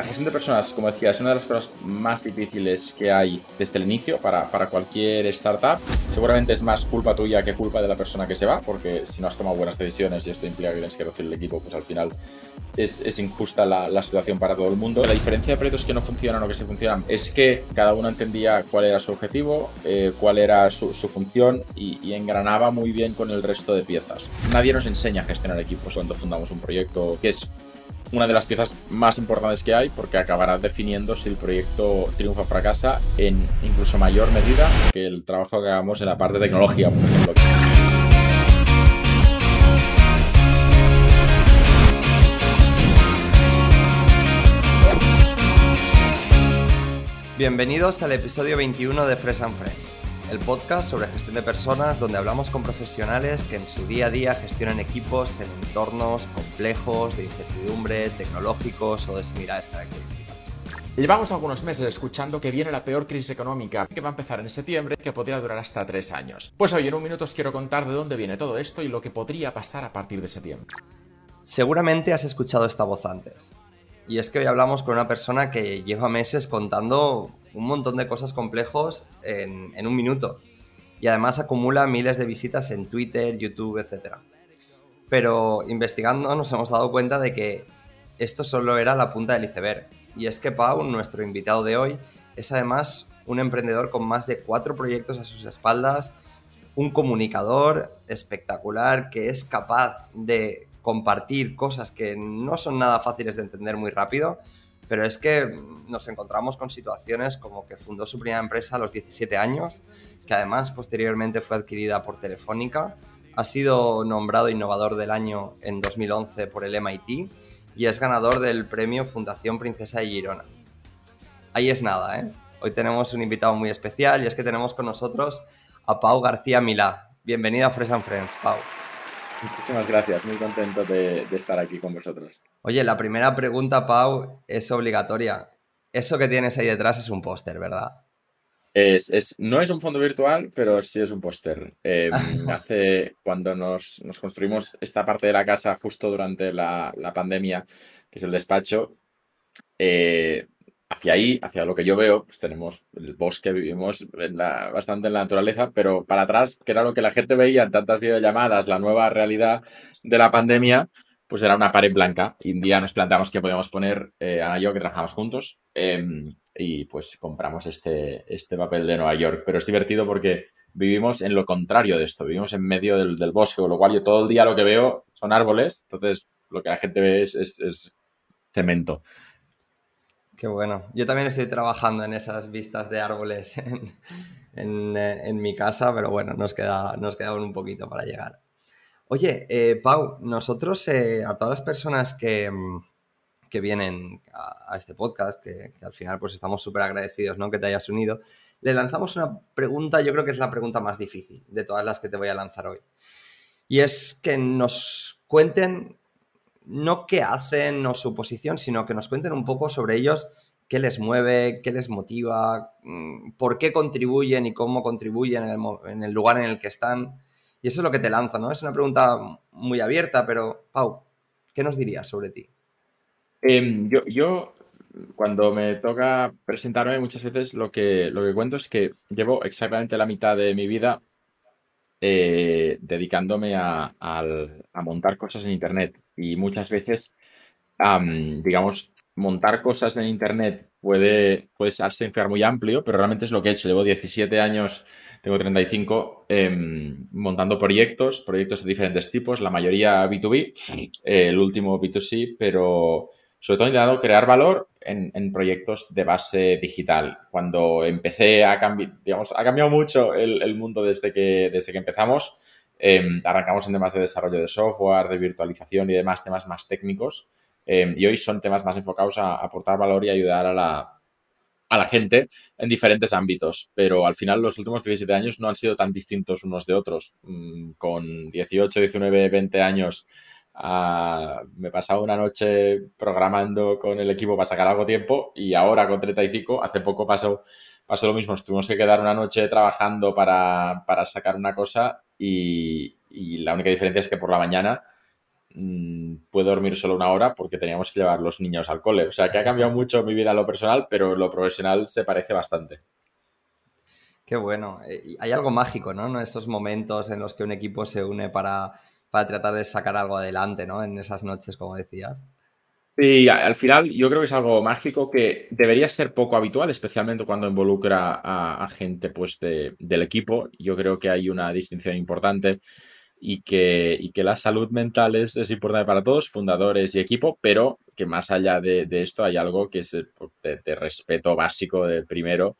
La gestión de personas, como decía, es una de las cosas más difíciles que hay desde el inicio para, para, cualquier startup. Seguramente es más culpa tuya que culpa de la persona que se va, porque si no has tomado buenas decisiones y esto implica que tienes que reducir el equipo, pues al final es, es injusta la, la, situación para todo el mundo. La diferencia de proyectos que no funcionan o que se funcionan es que cada uno entendía cuál era su objetivo, eh, cuál era su, su función y, y engranaba muy bien con el resto de piezas. Nadie nos enseña a gestionar equipos cuando fundamos un proyecto que es una de las piezas más importantes que hay porque acabará definiendo si el proyecto triunfa o fracasa en incluso mayor medida que el trabajo que hagamos en la parte de tecnología, por ejemplo. Bienvenidos al episodio 21 de Fresh and Friends el podcast sobre gestión de personas donde hablamos con profesionales que en su día a día gestionan equipos en entornos complejos, de incertidumbre, tecnológicos o de similares características. Llevamos algunos meses escuchando que viene la peor crisis económica, que va a empezar en septiembre y que podría durar hasta tres años. Pues hoy en un minuto os quiero contar de dónde viene todo esto y lo que podría pasar a partir de septiembre. Seguramente has escuchado esta voz antes. Y es que hoy hablamos con una persona que lleva meses contando un montón de cosas complejos en, en un minuto. Y además acumula miles de visitas en Twitter, YouTube, etc. Pero investigando nos hemos dado cuenta de que esto solo era la punta del iceberg. Y es que Pau, nuestro invitado de hoy, es además un emprendedor con más de cuatro proyectos a sus espaldas, un comunicador espectacular que es capaz de compartir cosas que no son nada fáciles de entender muy rápido, pero es que nos encontramos con situaciones como que fundó su primera empresa a los 17 años, que además posteriormente fue adquirida por Telefónica, ha sido nombrado innovador del año en 2011 por el MIT y es ganador del premio Fundación Princesa de Girona. Ahí es nada, ¿eh? Hoy tenemos un invitado muy especial y es que tenemos con nosotros a Pau García Milá. Bienvenida a Fresh and Friends, Pau. Muchísimas gracias, muy contento de, de, estar aquí con vosotros. Oye, la primera pregunta, Pau, es obligatoria. Eso que tienes ahí detrás es un póster, ¿verdad? Es, es, no es un fondo virtual, pero sí es un póster. Eh, hace cuando nos, nos, construimos esta parte de la casa justo durante la, la pandemia, que es el despacho, eh, hacia ahí, hacia lo que yo veo, pues tenemos el bosque, vivimos en la, bastante en la naturaleza, pero para atrás, que era lo que la gente veía en tantas videollamadas, la nueva realidad de la pandemia, pues era una pared blanca. Y un día nos planteamos que podíamos poner, eh, Ana y yo, que trabajamos juntos, eh, y pues compramos este, este papel de Nueva York. Pero es divertido porque vivimos en lo contrario de esto, vivimos en medio del, del bosque, con lo cual yo todo el día lo que veo son árboles, entonces lo que la gente ve es, es, es cemento. Qué bueno. Yo también estoy trabajando en esas vistas de árboles en, en, mi casa, pero bueno, nos queda, nos un poquito para llegar. Oye, eh, Pau, nosotros eh, a todas las personas que, que vienen a, este podcast, que, que, al final pues estamos súper agradecidos ¿no? que te hayas unido, le lanzamos una pregunta, yo creo que es la pregunta más difícil de todas las que te voy a lanzar hoy. Y es que nos cuenten no qué hacen o su posición, sino que nos cuenten un poco sobre ellos, qué les mueve, qué les motiva, mm, por qué contribuyen y cómo contribuyen en el, lugar en el que están. Y eso es lo que te lanza, ¿no? Es una pregunta muy abierta, pero Pau, ¿qué nos dirías sobre ti? Eh, yo, yo, cuando me toca presentarme, muchas veces lo que, lo que cuento es que llevo exactamente la mitad de mi vida eh, dedicándome a, montar cosas en Internet. Y muchas veces, um, digamos, montar cosas en Internet puede, puede ser muy amplio, pero realmente es lo que he hecho. Llevo 17 años, tengo 35, eh, montando proyectos, proyectos de diferentes tipos, la mayoría B2B, eh, el último B2C, pero sobre todo he intentado crear valor en, en, proyectos de base digital. Cuando empecé a cambiar, digamos, ha cambiado mucho el, el, mundo desde que, desde que empezamos. Eh, arrancamos en temas de desarrollo de software, de virtualización y demás, temas más técnicos. Eh, y hoy son temas más enfocados a, a aportar valor y ayudar a la, a la gente en diferentes ámbitos. Pero al final los últimos 17 años no han sido tan distintos unos de otros. Mm, con 18, 19, 20 años Uh, me pasaba una noche programando con el equipo para sacar algo tiempo y ahora con 35, hace poco pasó, pasó lo mismo. Nos tuvimos que quedar una noche trabajando para, para sacar una cosa y, la única diferencia es que por la mañana mm, puedo dormir solo una hora porque teníamos que llevar los niños al cole. O sea, que ha cambiado mucho mi vida en lo personal, pero lo profesional se parece bastante. Qué bueno. Eh, hay algo mágico, ¿no? En esos momentos en los que un equipo se une para, para tratar de sacar algo adelante, ¿no? En esas noches, como decías. Sí, al final yo creo que es algo mágico que debería ser poco habitual, especialmente cuando involucra a, gente pues, del equipo. Yo creo que hay una distinción importante y que, que la salud mental es, importante para todos, fundadores y equipo, pero que más allá de, esto hay algo que es de, respeto básico de primero,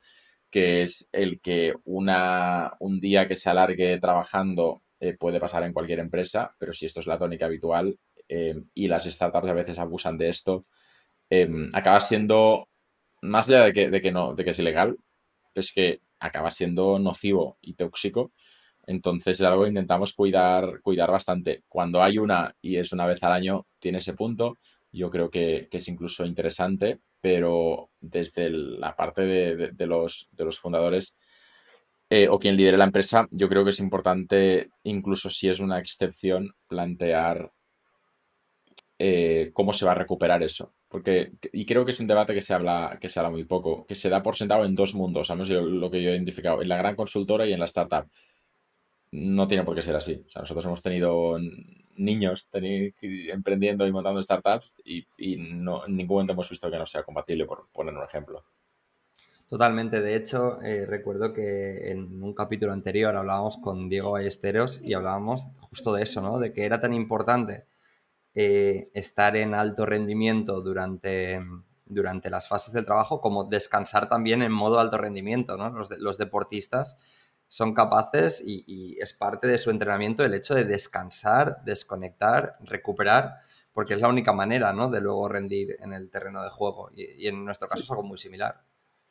que es el que una, un día que se alargue trabajando eh, puede pasar en cualquier empresa, pero si esto es la tónica habitual, Em, y las startups a veces abusan de esto, em, acaba siendo, más allá de que, de que, no, de que es ilegal, es que acaba siendo nocivo y tóxico. Entonces es algo que intentamos cuidar, cuidar bastante. Cuando hay una y es una vez al año, tiene ese punto. Yo creo que, es incluso interesante, pero desde la parte de, los, de los fundadores eh, o quien lidere la empresa, yo creo que es importante, incluso si es una excepción, plantear eh, cómo se va a recuperar eso. Porque, y creo que es un debate que se habla, que se habla muy poco, que se da por sentado en dos mundos, al menos lo que yo he identificado, en la gran consultora y en la startup. No tiene por qué ser así. O sea, nosotros hemos tenido niños emprendiendo y montando startups y, no, en ningún momento hemos visto que no sea compatible, por poner un ejemplo. Totalmente. De hecho, eh, recuerdo que en un capítulo anterior hablábamos con Diego Ballesteros y hablábamos justo de eso, ¿no? De que era tan importante eh, estar en alto rendimiento durante, durante las fases del trabajo como descansar también en modo alto rendimiento. ¿no? Los, deportistas son capaces y, es parte de su entrenamiento el hecho de descansar, desconectar, recuperar, porque es la única manera ¿no? de luego rendir en el terreno de juego. y en nuestro caso es algo muy similar.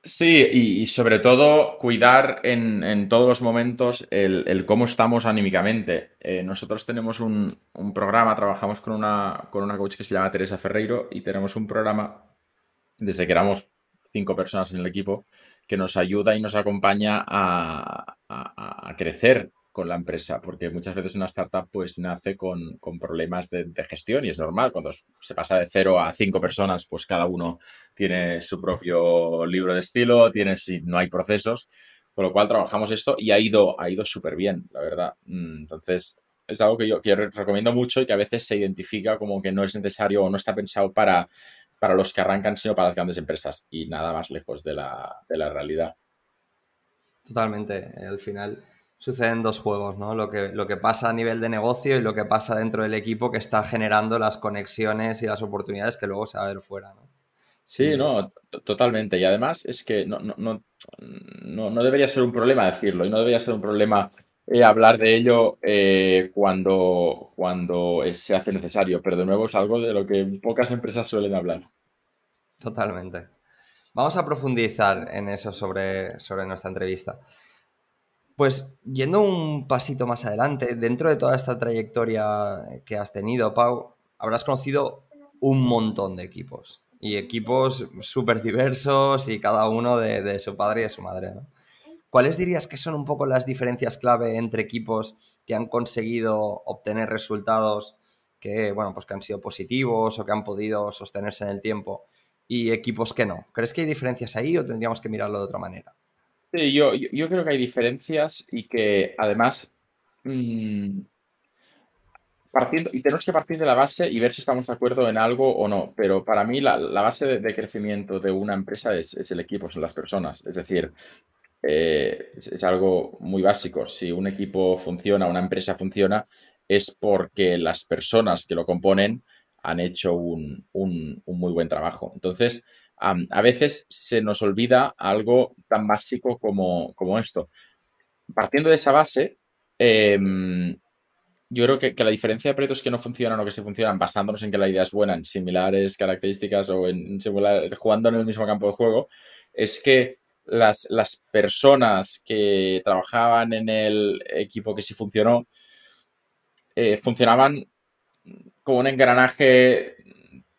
Sí, y, sobre todo cuidar en, todos los momentos el, cómo estamos anímicamente. Eh, nosotros tenemos un, programa, trabajamos con una, con una coach que se llama Teresa Ferreiro y tenemos un programa desde que éramos cinco personas en el equipo que nos ayuda y nos acompaña a, a crecer con la empresa, porque muchas veces una startup pues nace con, problemas de, gestión y es normal, cuando se pasa de cero a cinco personas, pues cada uno tiene su propio libro de estilo, tiene, si no hay procesos, con lo cual trabajamos esto y ha ido, ha ido súper bien, la verdad. Mm, entonces, es algo que yo, que recomiendo mucho y que a veces se identifica como que no es necesario o no está pensado para, para los que arrancan, sino para las grandes empresas y nada más lejos de la, de la realidad. Totalmente, al final suceden dos juegos, ¿no? Lo que, lo que pasa a nivel de negocio y lo que pasa dentro del equipo que está generando las conexiones y las oportunidades que luego se va a ver fuera, ¿no? Sí, no, totalmente. Y además es que no, no, no, no, debería ser un problema decirlo y no debería ser un problema eh, hablar de ello eh, cuando, cuando se hace necesario. Pero de nuevo es algo de lo que pocas empresas suelen hablar. Totalmente. Vamos a profundizar en eso sobre, sobre nuestra entrevista. Pues yendo un pasito más adelante, dentro de toda esta trayectoria que has tenido, Pau, habrás conocido un montón de equipos. Y equipos súper diversos y cada uno de, su padre y de su madre. ¿Cuáles dirías que son un poco las diferencias clave entre equipos que han conseguido obtener resultados que, bueno, pues que han sido positivos o que han podido sostenerse en el tiempo y equipos que no? ¿Crees que hay diferencias ahí o tendríamos que mirarlo de otra manera? Sí, yo, yo, creo que hay diferencias y que además mm, partiendo, y tenemos que partir de la base y ver si estamos de acuerdo en algo o no, pero para mí la, base de, crecimiento de una empresa es, el equipo, son las personas, es decir, eh, es, algo muy básico, si un equipo funciona, una empresa funciona, es porque las personas que lo componen han hecho un, un muy buen trabajo. Entonces, a veces se nos olvida algo tan básico como, esto. Partiendo de esa base, em, yo creo que, la diferencia de proyectos que no funcionan o que se funcionan basándonos en que la idea es buena, en similares características o en jugando en el mismo campo de juego, es que las, las personas que trabajaban en el equipo que sí funcionó, eh, funcionaban como un engranaje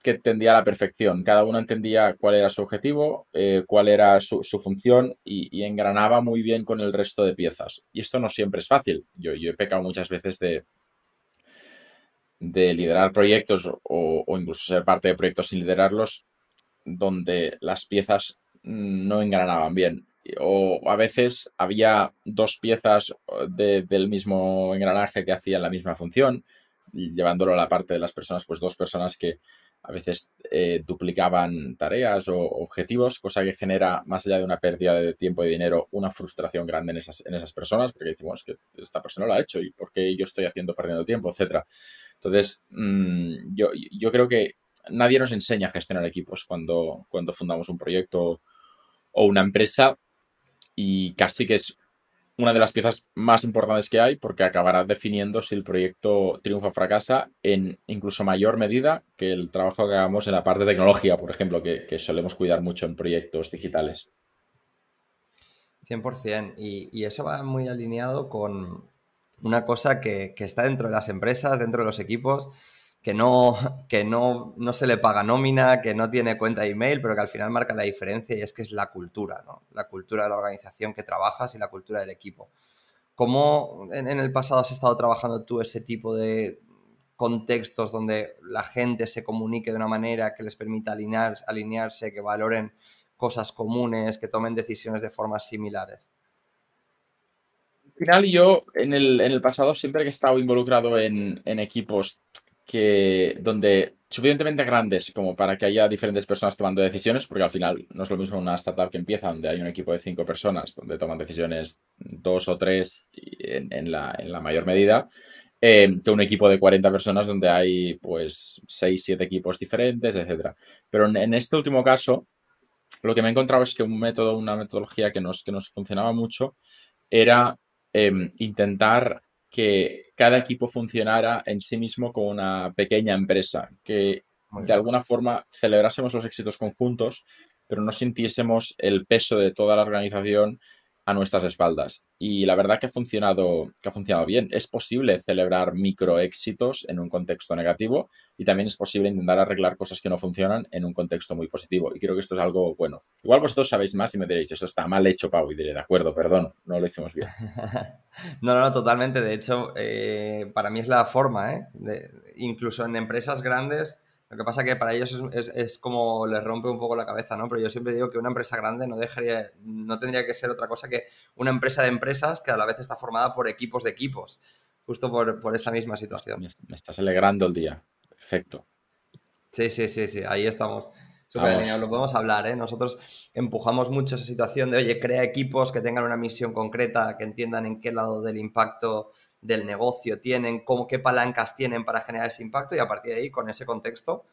que tendía a la perfección. Cada uno entendía cuál era su objetivo, eh, cuál era su, función y, engranaba muy bien con el resto de piezas. Y esto no siempre es fácil. Yo, he pecado muchas veces de, de liderar proyectos o, incluso ser parte de proyectos sin liderarlos, donde las piezas no engranaban bien. O a veces había dos piezas del mismo engranaje que hacían la misma función, llevándolo a la parte de las personas, pues dos personas que a veces eh, duplicaban tareas o objetivos, cosa que genera, más allá de una pérdida de tiempo y dinero, una frustración grande en esas, en esas personas, porque decimos que esta persona lo ha hecho y por qué yo estoy haciendo perdiendo tiempo, etcétera. Entonces, mm, yo, yo creo que nadie nos enseña a gestionar equipos cuando, cuando fundamos un proyecto o una empresa y casi que es una de las piezas más importantes que hay porque acabará definiendo si el proyecto triunfa o fracasa en incluso mayor medida que el trabajo que hagamos en la parte de tecnología, por ejemplo, que, solemos cuidar mucho en proyectos digitales. 100%. Y, y eso va muy alineado con una cosa que, que, está dentro de las empresas, dentro de los equipos, que no, que no, no se le paga nómina, que no tiene cuenta de email, pero que al final marca la diferencia y es que es la cultura, ¿no? La cultura de la organización que trabajas y la cultura del equipo. ¿Cómo en, el pasado has estado trabajando tú ese tipo de contextos donde la gente se comunique de una manera que les permita alinear, alinearse, que valoren cosas comunes, que tomen decisiones de formas similares? Al final yo en el, en el pasado siempre que he estado involucrado en, en equipos que donde suficientemente grandes como para que haya diferentes personas tomando decisiones, porque al final no es lo mismo una startup que empieza donde hay un equipo de cinco personas, donde toman decisiones dos o tres en, la, mayor medida, eh, que un equipo de 40 personas donde hay pues seis, siete equipos diferentes, etc. Pero en, este último caso, lo que me he encontrado es que un método, una metodología que nos, que nos funcionaba mucho era em, intentar que cada equipo funcionara en sí mismo como una pequeña empresa, que de alguna forma celebrásemos los éxitos conjuntos, pero no sintiésemos el peso de toda la organización a nuestras espaldas. Y la verdad que ha funcionado, que ha funcionado bien. Es posible celebrar microéxitos en un contexto negativo y también es posible intentar arreglar cosas que no funcionan en un contexto muy positivo. Y creo que esto es algo bueno. Igual vosotros sabéis más y me diréis, eso está mal hecho, Pau, y diré, de acuerdo, perdón, no lo hicimos bien. no, no, no, totalmente. De hecho, eh, para mí es la forma, ¿eh? incluso en empresas grandes lo que pasa que para ellos es, como les rompe un poco la cabeza, ¿no? Pero yo siempre digo que una empresa grande no dejaría, no tendría que ser otra cosa que una empresa de empresas que a la vez está formada por equipos de equipos, justo por, esa misma situación. Me estás alegrando el día. Perfecto. Sí, sí, sí, sí, ahí estamos. Súper Lo podemos hablar, ¿eh? Nosotros empujamos mucho esa situación de, oye, crea equipos que tengan una misión concreta, que entiendan en qué lado del impacto del negocio tienen, cómo, qué palancas tienen para generar ese impacto y a partir de ahí, con ese contexto,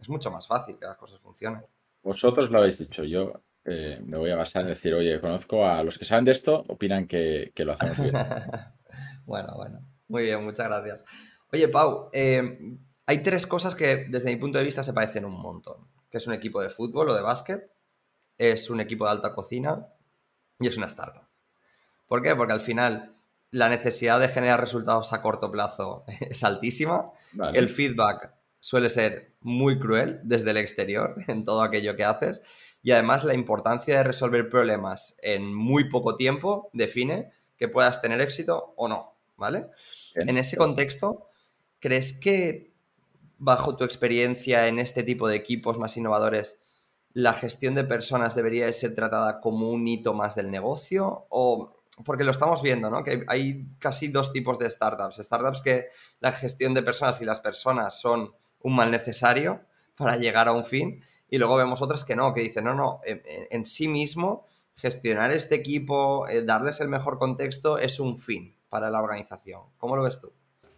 es mucho más fácil que las cosas funcionen. Vosotros lo habéis dicho, yo eh, me voy a basar en decir, oye, conozco a los que saben de esto, opinan que, lo hacemos bien. bueno, bueno, muy bien, muchas gracias. Oye, Pau, eh, hay tres cosas que desde mi punto de vista se parecen un montón, que es un equipo de fútbol o de básquet, es un equipo de alta cocina y es una startup. ¿Por qué? Porque al final la necesidad de generar resultados a corto plazo es altísima. El feedback suele ser muy cruel desde el exterior en todo aquello que haces. Y además la importancia de resolver problemas en muy poco tiempo define que puedas tener éxito o no, ¿vale? En ese contexto, ¿crees que bajo tu experiencia en este tipo de equipos más innovadores, la gestión de personas debería ser tratada como un hito más del negocio? ¿O porque lo estamos viendo, ¿no? Que hay casi dos tipos de startups. Startups que la gestión de personas y las personas son un mal necesario para llegar a un fin. Y luego vemos otras que no, que dicen, no, no, en, sí mismo gestionar este equipo, eh, darles el mejor contexto es un fin para la organización. ¿Cómo lo ves tú?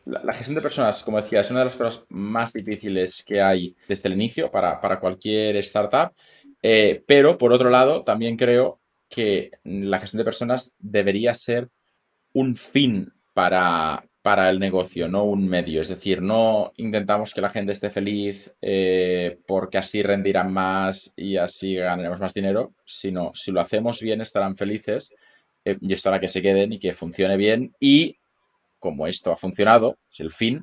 La, gestión de personas, como decía, es una de las cosas más difíciles que hay desde el inicio para, cualquier startup. Eh, pero, por otro lado, también creo que la gestión de personas debería ser un fin para, para el negocio, no un medio. Es decir, no intentamos que la gente esté feliz eh, porque así rendirán más y así ganaremos más dinero, sino si lo hacemos bien estarán felices eh, y esto hará que se queden y que funcione bien y como esto ha funcionado, el fin,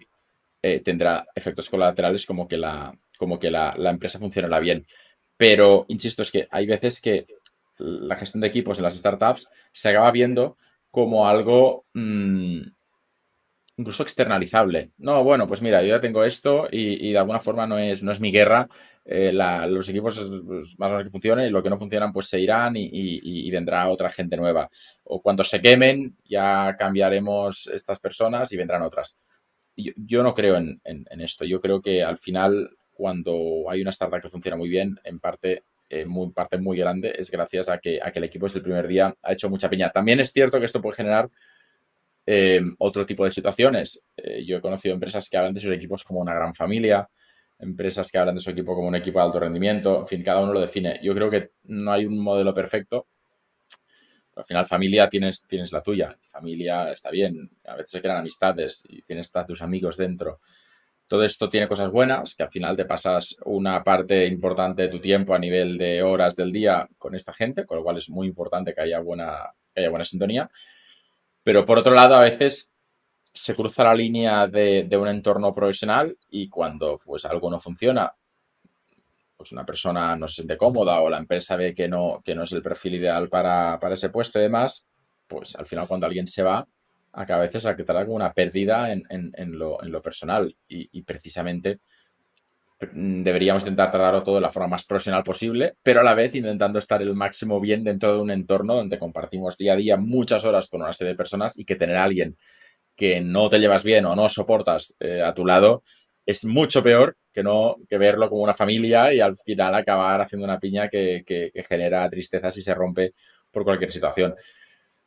eh, tendrá efectos colaterales como que, la, como que la, la empresa funcionará bien. Pero, insisto, es que hay veces que la gestión de equipos en las startups se acaba viendo como algo mm, incluso externalizable. No, bueno, pues mira, yo ya tengo esto y, de alguna forma no es, no es mi guerra. Eh, los equipos pues, más o menos que funcionen y lo que no funcionan pues se irán y, vendrá otra gente nueva. O cuando se quemen ya cambiaremos estas personas y vendrán otras. Yo, no creo en, esto. Yo creo que al final cuando hay una startup que funciona muy bien, en parte en muy, parte muy grande es gracias a que, a que el equipo desde el primer día ha hecho mucha piña. También es cierto que esto puede generar eh, otro tipo de situaciones. Eh, yo he conocido empresas que hablan de sus equipos como una gran familia, empresas que hablan de su equipo como un equipo de alto rendimiento, en fin, cada uno lo define. Yo creo que no hay un modelo perfecto. Al final, familia tienes, tienes la tuya. Familia está bien. A veces se crean amistades y tienes a tus amigos dentro. Todo esto tiene cosas buenas, que al final te pasas una parte importante de tu tiempo a nivel de horas del día con esta gente, con lo cual es muy importante que haya buena, haya buena sintonía. Pero por otro lado, a veces se cruza la línea de, un entorno profesional y cuando pues algo no funciona, pues una persona no se siente cómoda o la empresa ve que no, que no es el perfil ideal para, ese puesto y demás, pues al final cuando alguien se va, a veces a que como una pérdida en, lo, en lo, personal y precisamente Mm, deberíamos intentar tratarlo todo de la forma más profesional posible, pero a la vez intentando estar el máximo bien dentro de un entorno donde compartimos día a día muchas horas con una serie de personas y que tener a alguien que no te llevas bien o no soportas eh, a tu lado es mucho peor que no que verlo como una familia y al final acabar haciendo una piña que, que, que genera tristeza si se rompe por cualquier situación.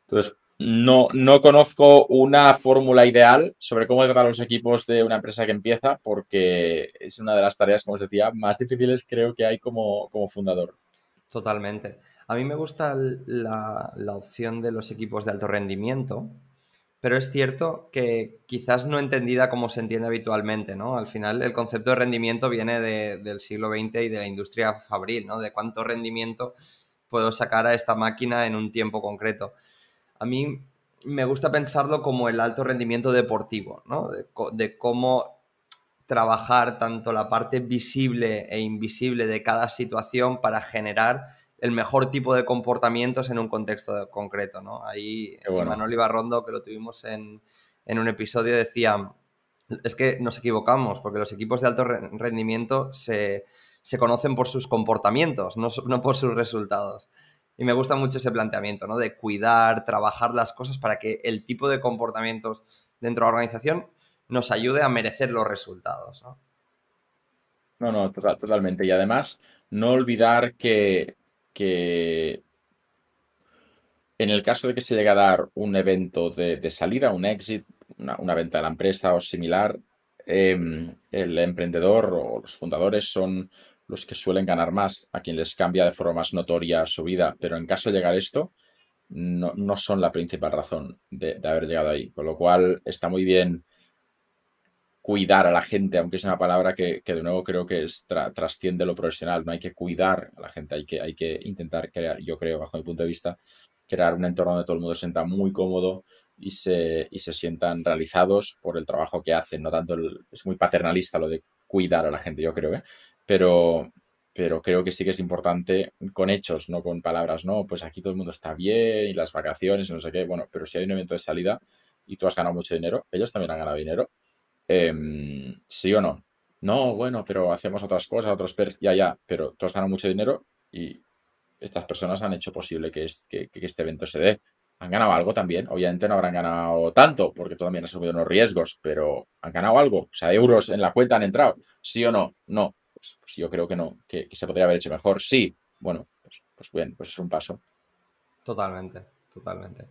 Entonces, no, no conozco una fórmula ideal sobre cómo tratar los equipos de una empresa que empieza, porque es una de las tareas, como os decía, más difíciles creo que hay como, fundador. Totalmente. A mí me gusta la, opción de los equipos de alto rendimiento, pero es cierto que quizás no entendida como se entiende habitualmente, ¿no? Al final el concepto de rendimiento viene del siglo XX y de la industria fabril, ¿no? De cuánto rendimiento puedo sacar a esta máquina en un tiempo concreto a mí me gusta pensarlo como el alto rendimiento deportivo, ¿no? De, cómo trabajar tanto la parte visible e invisible de cada situación para generar el mejor tipo de comportamientos en un contexto concreto, ¿no? Ahí Manuel Ibarrondo, que lo tuvimos en, un episodio, decía, es que nos equivocamos, porque los equipos de alto rendimiento se, conocen por sus comportamientos, no por sus resultados. Y me gusta mucho ese planteamiento, ¿no? De cuidar, trabajar las cosas para que el tipo de comportamientos dentro de la organización nos ayude a merecer los resultados, ¿no? No, no, totalmente. Y además, no olvidar que, en el caso de que se llegue a dar un evento de, salida, un exit, una, venta de la empresa o similar, em, el emprendedor o los fundadores son los que suelen ganar más, a quien les cambia de forma más notoria su vida, pero en caso de llegar a esto, no, son la principal razón de, haber llegado ahí. Con lo cual está muy bien cuidar a la gente, aunque es una palabra que, de nuevo creo que trasciende lo profesional. No hay que cuidar a la gente, hay que, hay que intentar crear, yo creo, bajo mi punto de vista, crear un entorno donde todo el mundo se sienta muy cómodo y se, y se sientan realizados por el trabajo que hacen. No tanto es muy paternalista lo de cuidar a la gente, yo creo, ¿eh? Pero, pero creo que sí que es importante con hechos, no con palabras, ¿no? Pues aquí todo el mundo está bien y las vacaciones y no sé qué. Bueno, pero si hay un evento de salida y tú has ganado mucho dinero, ellos también han ganado dinero. Em, ¿Sí o no? No, bueno, pero hacemos otras cosas, otros per ya, ya, pero tú has ganado mucho dinero y estas personas han hecho posible que, que, que este evento se dé. Han ganado algo también. Obviamente no habrán ganado tanto porque tú también has asumido unos riesgos, pero han ganado algo. O sea, euros en la cuenta han entrado. ¿Sí o no? No. Pues, pues, yo creo que no, que, se podría haber hecho mejor. Sí, bueno, pues, pues, bien, pues es un paso. Totalmente, totalmente.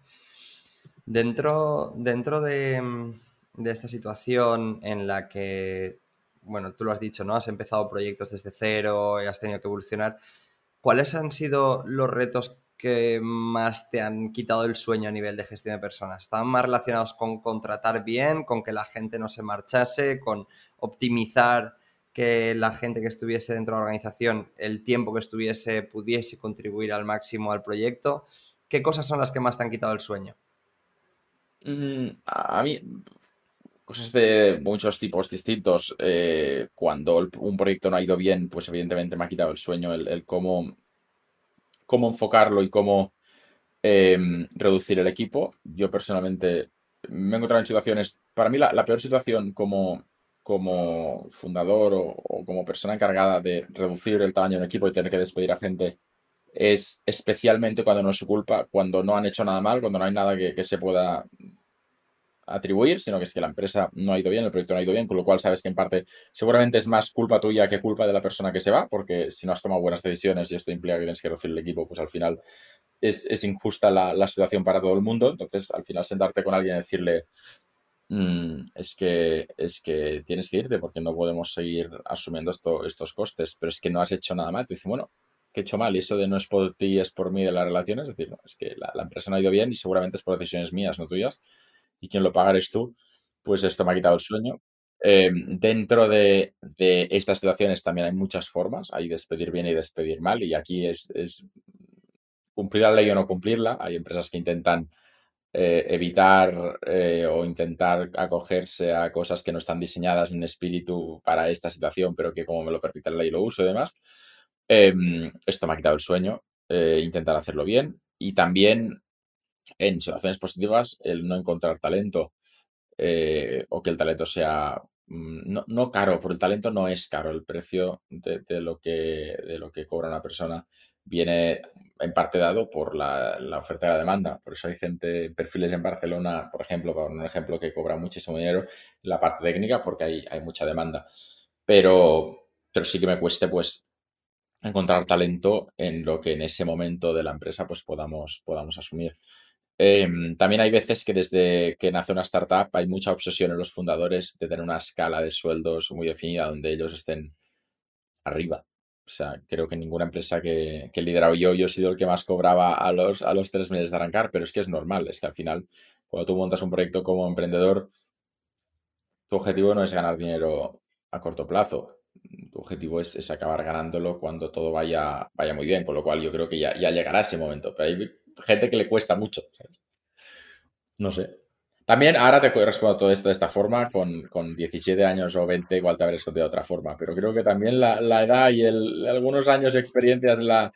Dentro, dentro de, esta situación en la que, bueno, tú lo has dicho, ¿no? Has empezado proyectos desde cero y has tenido que evolucionar. ¿Cuáles han sido los retos que más te han quitado el sueño a nivel de gestión de personas? ¿Estaban más relacionados con contratar bien, con que la gente no se marchase, con optimizar que la gente que estuviese dentro de la organización, el tiempo que estuviese, pudiese contribuir al máximo al proyecto. ¿Qué cosas son las que más te han quitado el sueño? Mm, a mí, cosas de muchos tipos distintos. Eh, cuando un proyecto no ha ido bien, pues evidentemente me ha quitado el sueño el, cómo, cómo enfocarlo y cómo em, reducir el equipo. Yo personalmente me he encontrado en situaciones, para mí la, peor situación como, como fundador o, como persona encargada de reducir el tamaño de un equipo y tener que despedir a gente es especialmente cuando no es su culpa, cuando no han hecho nada mal, cuando no hay nada que se pueda atribuir, sino que es que la empresa no ha ido bien, el proyecto no ha ido bien, con lo cual sabes que en parte seguramente es más culpa tuya que culpa de la persona que se va, porque si no has tomado buenas decisiones y esto implica que tienes que reducir el equipo, pues al final es, injusta la, situación para todo el mundo. Entonces, al final sentarte con alguien y decirle, es, que, es que tienes que irte porque no podemos seguir asumiendo esto, estos costes, pero es que no has hecho nada mal. Te dice, bueno, que he hecho mal y eso de no es por ti, es por mí de las relaciones. Es decir, es que la, empresa no ha ido bien y seguramente es por decisiones mías, no tuyas y quien lo paga eres tú, pues esto me ha quitado el sueño. Eh, dentro de, estas situaciones también hay muchas formas, hay despedir bien y despedir mal, y aquí es, cumplir la ley o no cumplirla. Hay empresas que intentan eh, evitar eh, o intentar acogerse a cosas que no están diseñadas en espíritu para esta situación, pero que como me lo permite la ley lo uso y demás. Em, esto me ha quitado el sueño, intentar hacerlo bien. Y también en situaciones positivas el no encontrar talento eh, o que el talento sea mm, no, caro, porque el talento no es caro, el precio de, lo, que, de lo que cobra una persona viene en parte dado por la, oferta y la demanda. Por eso hay gente, perfiles en Barcelona, por ejemplo, por un ejemplo que cobra muchísimo dinero la parte técnica porque hay, hay mucha demanda. Pero, pero sí que me cueste pues encontrar talento en lo que en ese momento de la empresa pues podamos, podamos asumir. Em, también hay veces que desde que nace una startup hay mucha obsesión en los fundadores de tener una escala de sueldos muy definida donde ellos estén arriba. O sea, creo que ninguna empresa que, que he liderado yo, yo he sido el que más cobraba a los, a los tres meses de arrancar, pero es que es normal, es que al final, cuando tú montas un proyecto como emprendedor, tu objetivo no es ganar dinero a corto plazo, tu objetivo es, acabar ganándolo cuando todo vaya, vaya muy bien, con lo cual yo creo que ya, ya llegará ese momento, pero hay gente que le cuesta mucho. No sé. También ahora te respondo todo esto de esta forma, con, con 17 años o 20 igual te habré respondido de otra forma, pero creo que también la, edad y el, algunos años de experiencias en la,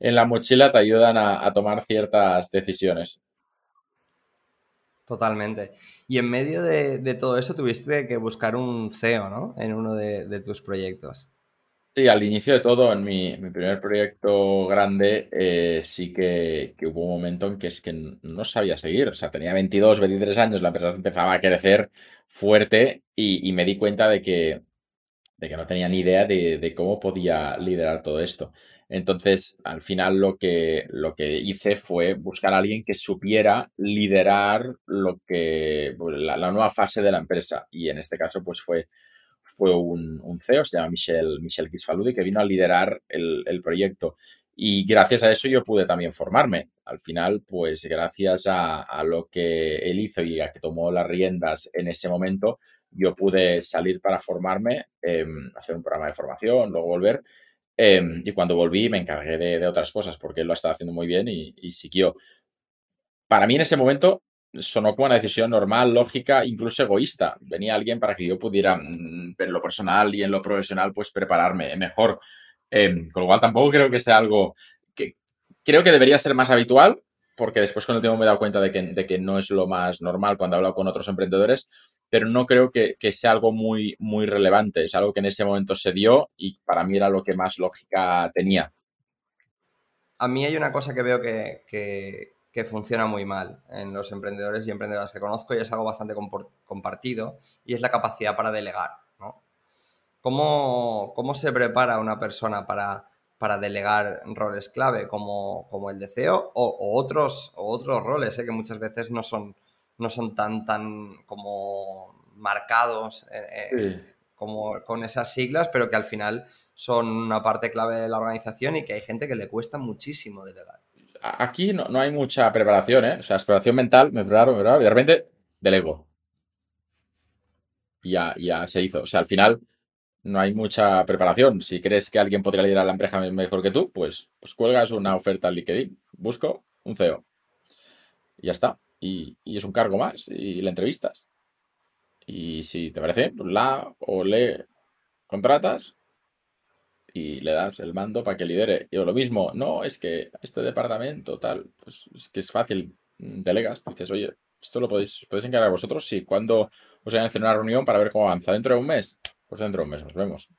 en la mochila te ayudan a, tomar ciertas decisiones. Totalmente. Y en medio de, todo eso tuviste que buscar un CEO, ¿no? En uno de tus proyectos. Sí, al inicio de todo, en mi, primer proyecto grande, eh, sí que, hubo un momento en que es que no sabía seguir. O sea, tenía 22, 23 años, la empresa empezaba a crecer fuerte y, me di cuenta de que, de que no tenía ni idea de, cómo podía liderar todo esto. Entonces, al final lo que, lo que hice fue buscar a alguien que supiera liderar lo que, pues, la, la nueva fase de la empresa. Y en este caso, pues fue fue un, CEO, se llama Michel, Michel Kisfaludi, que vino a liderar el, proyecto. Y gracias a eso yo pude también formarme. Al final, pues gracias a, lo que él hizo y a que tomó las riendas en ese momento, yo pude salir para formarme, em, hacer un programa de formación, luego volver. Em, y cuando volví me encargué de, otras cosas porque él lo estaba haciendo muy bien y, y siguió. Para mí en ese momento sonó como una decisión normal, lógica, incluso egoísta. Venía alguien para que yo pudiera, mm, en lo personal y en lo profesional, pues prepararme mejor. Em, con lo cual tampoco creo que sea algo que creo que debería ser más habitual, porque después con el tiempo me he dado cuenta de que, no es lo más normal cuando he hablado con otros emprendedores, pero no creo que, sea algo muy, muy relevante. Es algo que en ese momento se dio y para mí era lo que más lógica tenía. A mí hay una cosa que veo que, que funciona muy mal en los emprendedores y emprendedoras que conozco y es algo bastante compartido y es la capacidad para delegar. ¿no? ¿Cómo, se prepara una persona para, para delegar roles clave como, como el de CEO o, otros, otros roles eh, que muchas veces no son, no son tan, tan como marcados eh, eh, como con esas siglas, pero que al final son una parte clave de la organización y que hay gente que le cuesta muchísimo delegar aquí no, hay mucha preparación, ¿eh? O sea, preparación mental, me preparo, me preparo, y de repente delego. Y ya, ya se hizo. O sea, al final no hay mucha preparación. Si crees que alguien podría liderar la empresa mejor que tú, pues, pues cuelgas una oferta al LinkedIn. Busco un CEO. Y ya está. Y, es un cargo más. Y le entrevistas. Y si te parece, pues la o le contratas y le das el mando para que lidere. Y lo mismo, no, es que este departamento tal, pues es que es fácil, mm, delegas, dices, oye, esto lo podéis, podéis encargar vosotros. Sí, cuando os vayan a hacer una reunión para ver cómo avanza. ¿Dentro de un mes? Pues dentro de un mes nos vemos.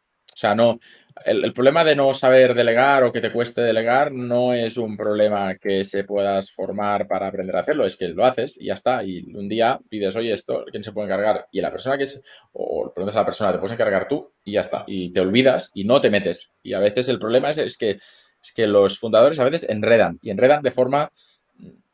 Sea, no. El, problema de no saber delegar o que te cueste delegar no es un problema que se puedas formar para aprender a hacerlo, es que lo haces y ya está. Y un día pides, oye, esto, ¿quién se puede encargar? Y la persona que es, o preguntas a la persona, te puedes encargar tú y ya está. Y te olvidas y no te metes. Y a veces el problema es, que, es que los fundadores a veces enredan y enredan de forma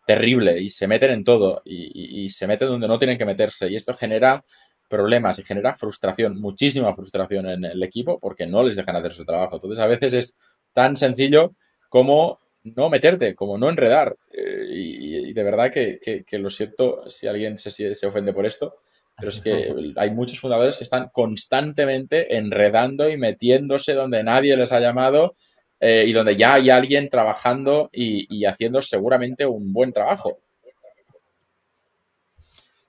terrible y se meten en todo y, se meten donde no tienen que meterse y esto genera problemas y genera frustración, muchísima frustración en el equipo porque no les dejan hacer su trabajo. Entonces a veces es tan sencillo como no meterte, como no enredar. Eh, y, de verdad que, lo siento si alguien se, se ofende por esto, pero es que hay muchos fundadores que están constantemente enredando y metiéndose donde nadie les ha llamado eh, y donde ya hay alguien trabajando y, haciendo seguramente un buen trabajo.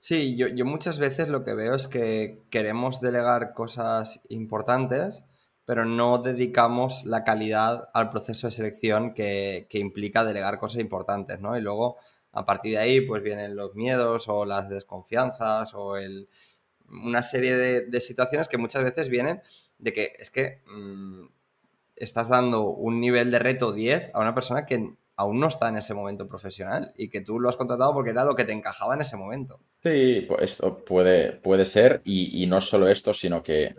Sí, yo, muchas veces lo que veo es que queremos delegar cosas importantes, pero no dedicamos la calidad al proceso de selección que, implica delegar cosas importantes, ¿no? Y luego, a partir de ahí, pues vienen los miedos o las desconfianzas o el, una serie de, situaciones que muchas veces vienen de que es que mm, estás dando un nivel de reto 10 a una persona que aún no está en ese momento profesional y que tú lo has contratado porque era lo que te encajaba en ese momento. Sí, pues esto puede, puede ser y, no solo esto, sino que,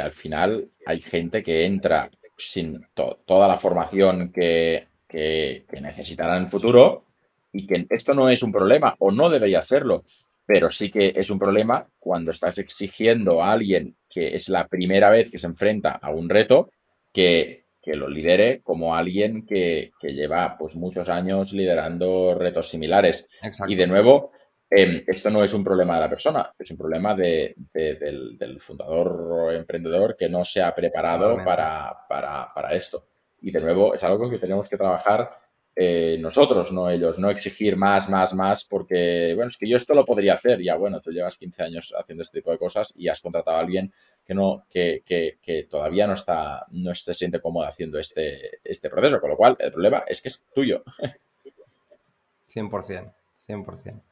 al final hay gente que entra sin toda la formación que, que, que necesitará en el futuro y que esto no es un problema o no debería serlo, pero sí que es un problema cuando estás exigiendo a alguien que es la primera vez que se enfrenta a un reto que, lo lidere como alguien que, lleva pues muchos años liderando retos similares. Y de nuevo, em, esto no es un problema de la persona, es un problema de, del, fundador o emprendedor que no se ha preparado para, para, para, esto. Y de nuevo, es algo que tenemos que trabajar eh, nosotros, no ellos, no exigir más, más, más, porque, bueno, es que yo esto lo podría hacer, ya bueno, tú llevas 15 años haciendo este tipo de cosas y has contratado a alguien que no, que, que, todavía no está, no se siente cómodo haciendo este, este proceso, con lo cual el problema es que es tuyo. 100%, 100%.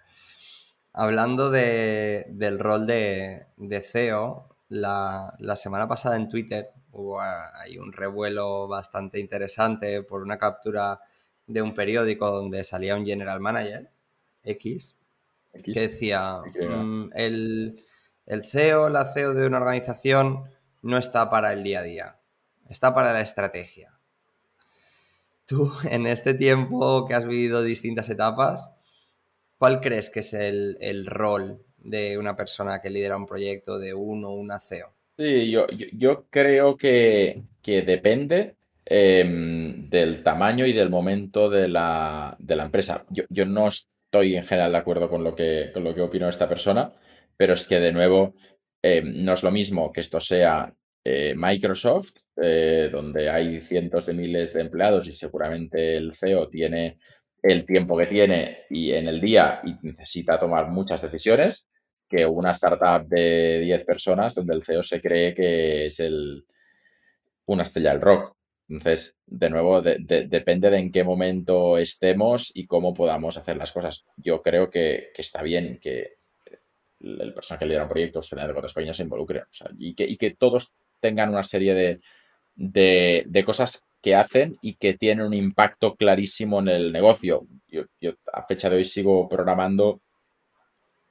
Hablando de, del rol de, de CEO, la, la, semana pasada en Twitter hubo ahí un revuelo bastante interesante por una captura de un periódico donde salía un general manager, X, que decía, mm, el, el CEO, la CEO de una organización no está para el día a día, está para la estrategia. Tú, en este tiempo que has vivido distintas etapas, ¿cuál crees que es el, el rol de una persona que lidera un proyecto, de uno una CEO? Sí, yo, yo, creo que, que, depende Em, del tamaño y del momento de la, de la empresa. Yo, yo, no estoy en general de acuerdo con lo que, con lo que esta persona, pero es que de nuevo em, no es lo mismo que esto sea eh, Microsoft, eh, donde hay cientos de miles de empleados y seguramente el CEO tiene el tiempo que tiene y en el día y necesita tomar muchas decisiones, que una startup de 10 personas donde el CEO se cree que es el, una estrella del rock. Entonces, de nuevo, depende de en qué momento estemos y cómo podamos hacer las cosas. Yo creo que, está bien que el personal que lidera un proyecto, de otras pequeños, se involucre y, que, todos tengan una serie de, cosas que hacen y que tienen un impacto clarísimo en el negocio. Yo, a fecha de hoy sigo programando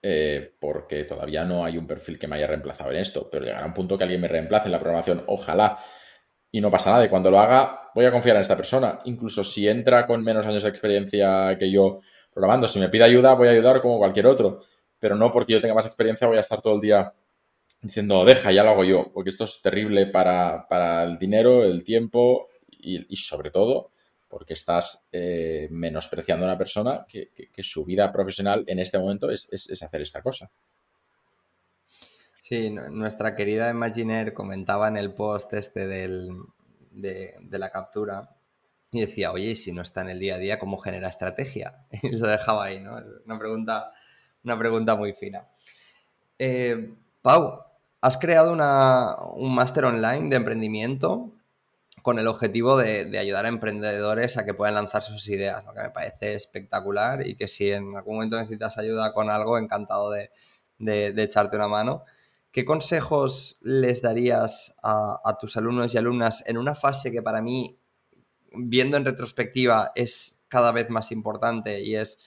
eh, porque todavía no hay un perfil que me haya reemplazado en esto, pero llegará un punto que alguien me reemplace en la programación, ojalá y no pasa nada. Y cuando lo haga, voy a confiar en esta persona. Incluso si entra con menos años de experiencia que yo programando, si me pide ayuda, voy a ayudar como cualquier otro. Pero no porque yo tenga más experiencia, voy a estar todo el día diciendo, deja, ya lo hago yo. Porque esto es terrible para, el dinero, el tiempo y, sobre todo porque estás eh, menospreciando a una persona que, su vida profesional en este momento es hacer esta cosa. Sí, nuestra querida Imaginer comentaba en el post este del, de, la captura y decía, oye, si no está en el día a día, ¿cómo genera estrategia? Y lo dejaba ahí, ¿no? Una pregunta, una pregunta muy fina. Eh, Pau, has creado una, un máster online de emprendimiento con el objetivo de, ayudar a emprendedores a que puedan lanzar sus ideas, lo que me parece espectacular y que si en algún momento necesitas ayuda con algo, encantado de, echarte una mano. ¿Qué consejos les darías a, tus alumnos y alumnas en una fase que para mí, viendo en retrospectiva, es cada vez más importante y es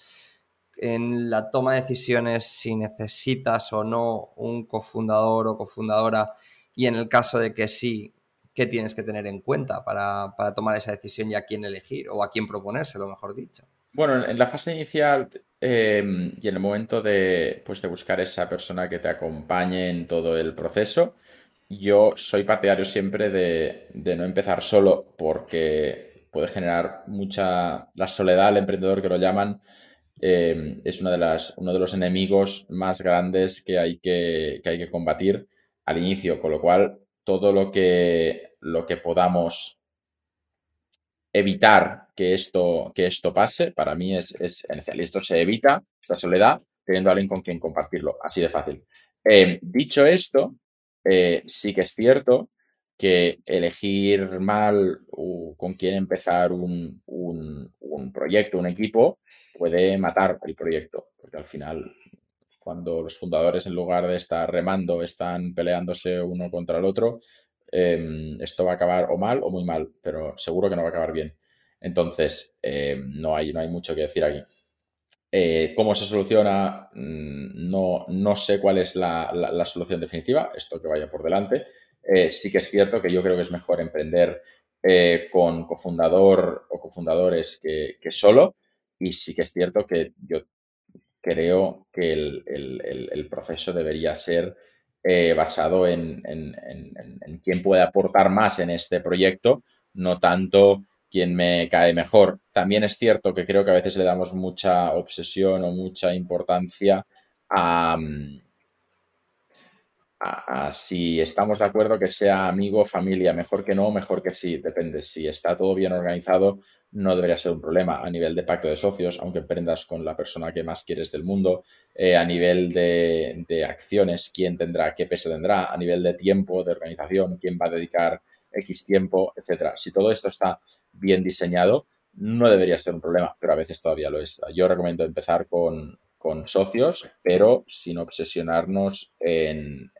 en la toma de decisiones si necesitas o no un cofundador o cofundadora y en el caso de que sí, tienes que tener en cuenta para, tomar esa decisión y a quién elegir o a quién proponérselo, mejor dicho. Bueno, en la fase inicial em, y en el momento de, pues, de buscar esa persona que te acompañe en todo el proceso, yo soy partidario siempre de, no empezar solo porque puede generar mucha... La soledad al emprendedor que lo llaman em, es una de las, uno de los enemigos más grandes que hay que, que hay que combatir al inicio, con lo cual todo lo que, lo que podamos evitar que esto, que esto pase, para mí es, es esencial. Y esto se evita, esta soledad, teniendo a alguien con quien compartirlo, así de fácil. Eh, dicho esto, eh, sí que es cierto que elegir mal con quién empezar un, un, un, proyecto, un equipo, puede matar el proyecto, porque al final cuando los fundadores en lugar de estar remando están peleándose uno contra el otro, em, esto va a acabar o mal o muy mal, pero seguro que no va a acabar bien. Entonces, em, no, hay, no hay mucho que decir aquí. Eh, ¿Cómo se soluciona? Mm, no, no sé cuál es la, solución definitiva, esto que vaya por delante. Eh, sí que es cierto que yo creo que es mejor emprender eh, con cofundador o cofundadores que, que, solo. Y sí que es cierto que yo creo que el, proceso debería ser eh, basado en, quién puede aportar más en este proyecto, no tanto quién me cae mejor. También es cierto que creo que a veces le damos mucha obsesión o mucha importancia a, si estamos de acuerdo que sea amigo, familia, mejor que no, mejor que sí, depende. Si está todo bien organizado, no debería ser un problema a nivel de pacto de socios, aunque emprendas con la persona que más quieres del mundo, eh, a nivel de, acciones, quién tendrá, qué peso tendrá, a nivel de tiempo, de organización, quién va a dedicar X tiempo, etcétera. Si todo esto está bien diseñado, no debería ser un problema, pero a veces todavía lo es. Yo recomiendo empezar con, con socios, pero sin obsesionarnos en,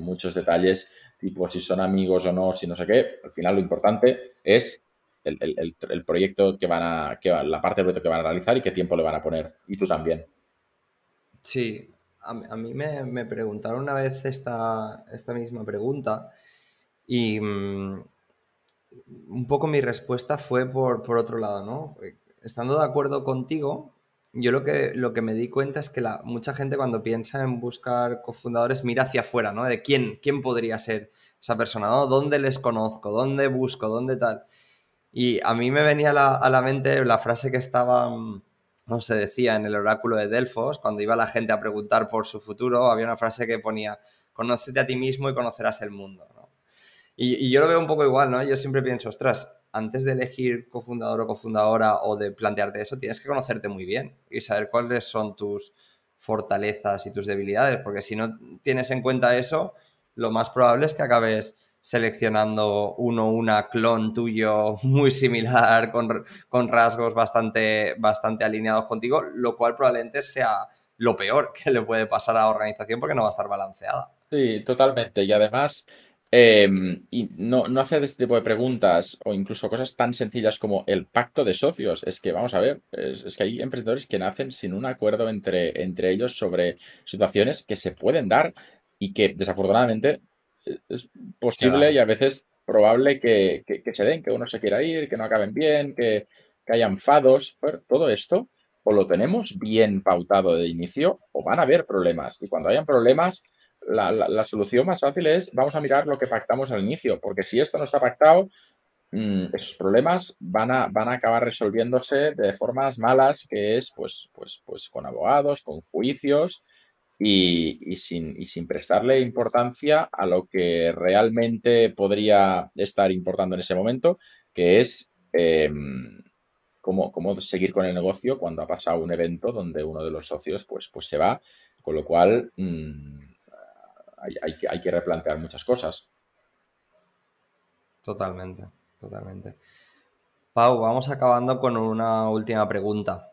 muchos detalles, tipo si son amigos o no, si no sé qué. Al final lo importante es el, proyecto que van a, que la parte del proyecto que van a realizar y qué tiempo le van a poner. Y tú también. Sí, a, mí me, preguntaron una vez esta, esta misma pregunta y mm, un poco mi respuesta fue por, por otro lado, ¿no? Estando de acuerdo contigo, yo lo que, lo que me di cuenta es que la, mucha gente cuando piensa en buscar cofundadores mira hacia afuera, ¿no? De quién, quién podría ser esa persona, ¿no? ¿Dónde les conozco? ¿Dónde busco? ¿Dónde tal? Y a mí me venía a la, mente la frase que estaba, mm, no se decía en el oráculo de Delfos, cuando iba la gente a preguntar por su futuro, había una frase que ponía, conócete a ti mismo y conocerás el mundo. Y, y yo lo veo un poco igual, ¿no? Yo siempre pienso, ostras, antes de elegir cofundador o cofundadora o de plantearte eso, tienes que conocerte muy bien y saber cuáles son tus fortalezas y tus debilidades, porque si no tienes en cuenta eso, lo más probable es que acabes seleccionando uno una clon tuyo muy similar con, con rasgos bastante, bastante alineados contigo, lo cual probablemente sea lo peor que le puede pasar a la organización porque no va a estar balanceada. Sí, totalmente. Y además, Em, y no, no hacer este tipo de preguntas o incluso cosas tan sencillas como el pacto de socios. Es que, vamos a ver, es, que hay emprendedores que nacen sin un acuerdo entre, entre ellos sobre situaciones que se pueden dar y que desafortunadamente e, es posible y a veces probable que, se den, que uno se quiera ir, que no acaben bien, que, que haya enfados. todo esto o lo tenemos bien pautado de inicio o van a haber problemas. Y cuando hayan problemas la, solución más fácil es vamos a mirar lo que pactamos al inicio, porque si esto no está pactado, mm, esos problemas van a, van a acabar resolviéndose de formas malas, que es pues, pues, pues con abogados, con juicios y, sin, sin prestarle importancia a lo que realmente podría estar importando en ese momento, que es em, cómo, seguir con el negocio cuando ha pasado un evento donde uno de los socios pues, pues se va, con lo cual... Mm, hay, que replantear muchas cosas. Totalmente, totalmente. Pau, vamos acabando con una última pregunta.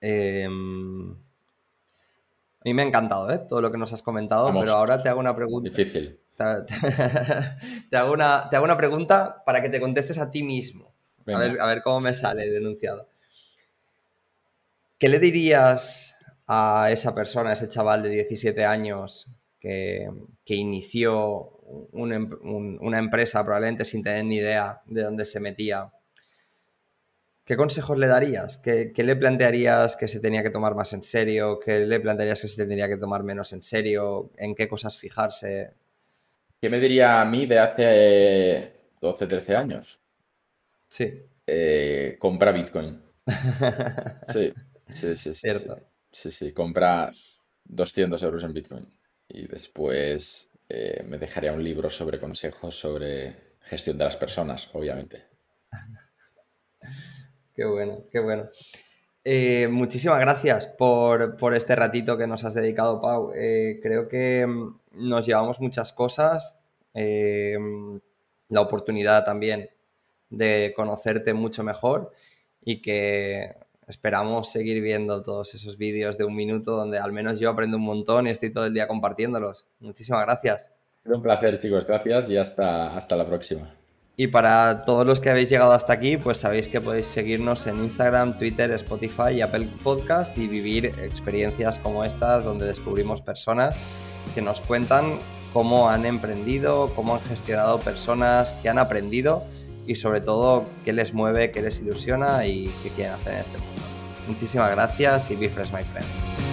Em, a mí me ha encantado ¿eh? todo lo que nos has comentado, pero ahora te hago una pregunta. Difícil. Te, hago una, te hago una pregunta para que te contestes a ti mismo. A ver, a ver, cómo me sale denunciado. ¿Qué le dirías a esa persona, a ese chaval de 17 años que, inició em, una empresa probablemente sin tener ni idea de dónde se metía? ¿Qué consejos le darías? ¿Qué, le plantearías que se tenía que tomar más en serio? ¿Qué le plantearías que se tendría que tomar menos en serio? ¿En qué cosas fijarse? ¿Qué me diría a mí de hace 12, 13 años? Sí. Eh, compra Bitcoin. Sí. Sí, sí, sí. Sí. sí, compra 200 euros en Bitcoin. Y después eh, me dejaría un libro sobre consejos sobre gestión de las personas, obviamente. qué bueno, qué bueno. Eh, muchísimas gracias por, este ratito que nos has dedicado, Pau. Eh, creo que mm, nos llevamos muchas cosas. la oportunidad también de conocerte mucho mejor y que esperamos seguir viendo todos esos vídeos de un minuto donde al menos yo aprendo un montón y estoy todo el día compartiéndolos. Muchísimas gracias. un placer, chicos. Gracias y hasta, hasta la próxima. Y para todos los que habéis llegado hasta aquí, pues sabéis que podéis seguirnos en Instagram, Twitter, Spotify y Apple Podcast y vivir experiencias como estas donde descubrimos personas que nos cuentan cómo han emprendido, cómo han gestionado personas, qué han aprendido y sobre todo qué les mueve, qué les ilusiona y qué quieren hacer en este mundo. Muchísimas gracias y be fresh, my friend.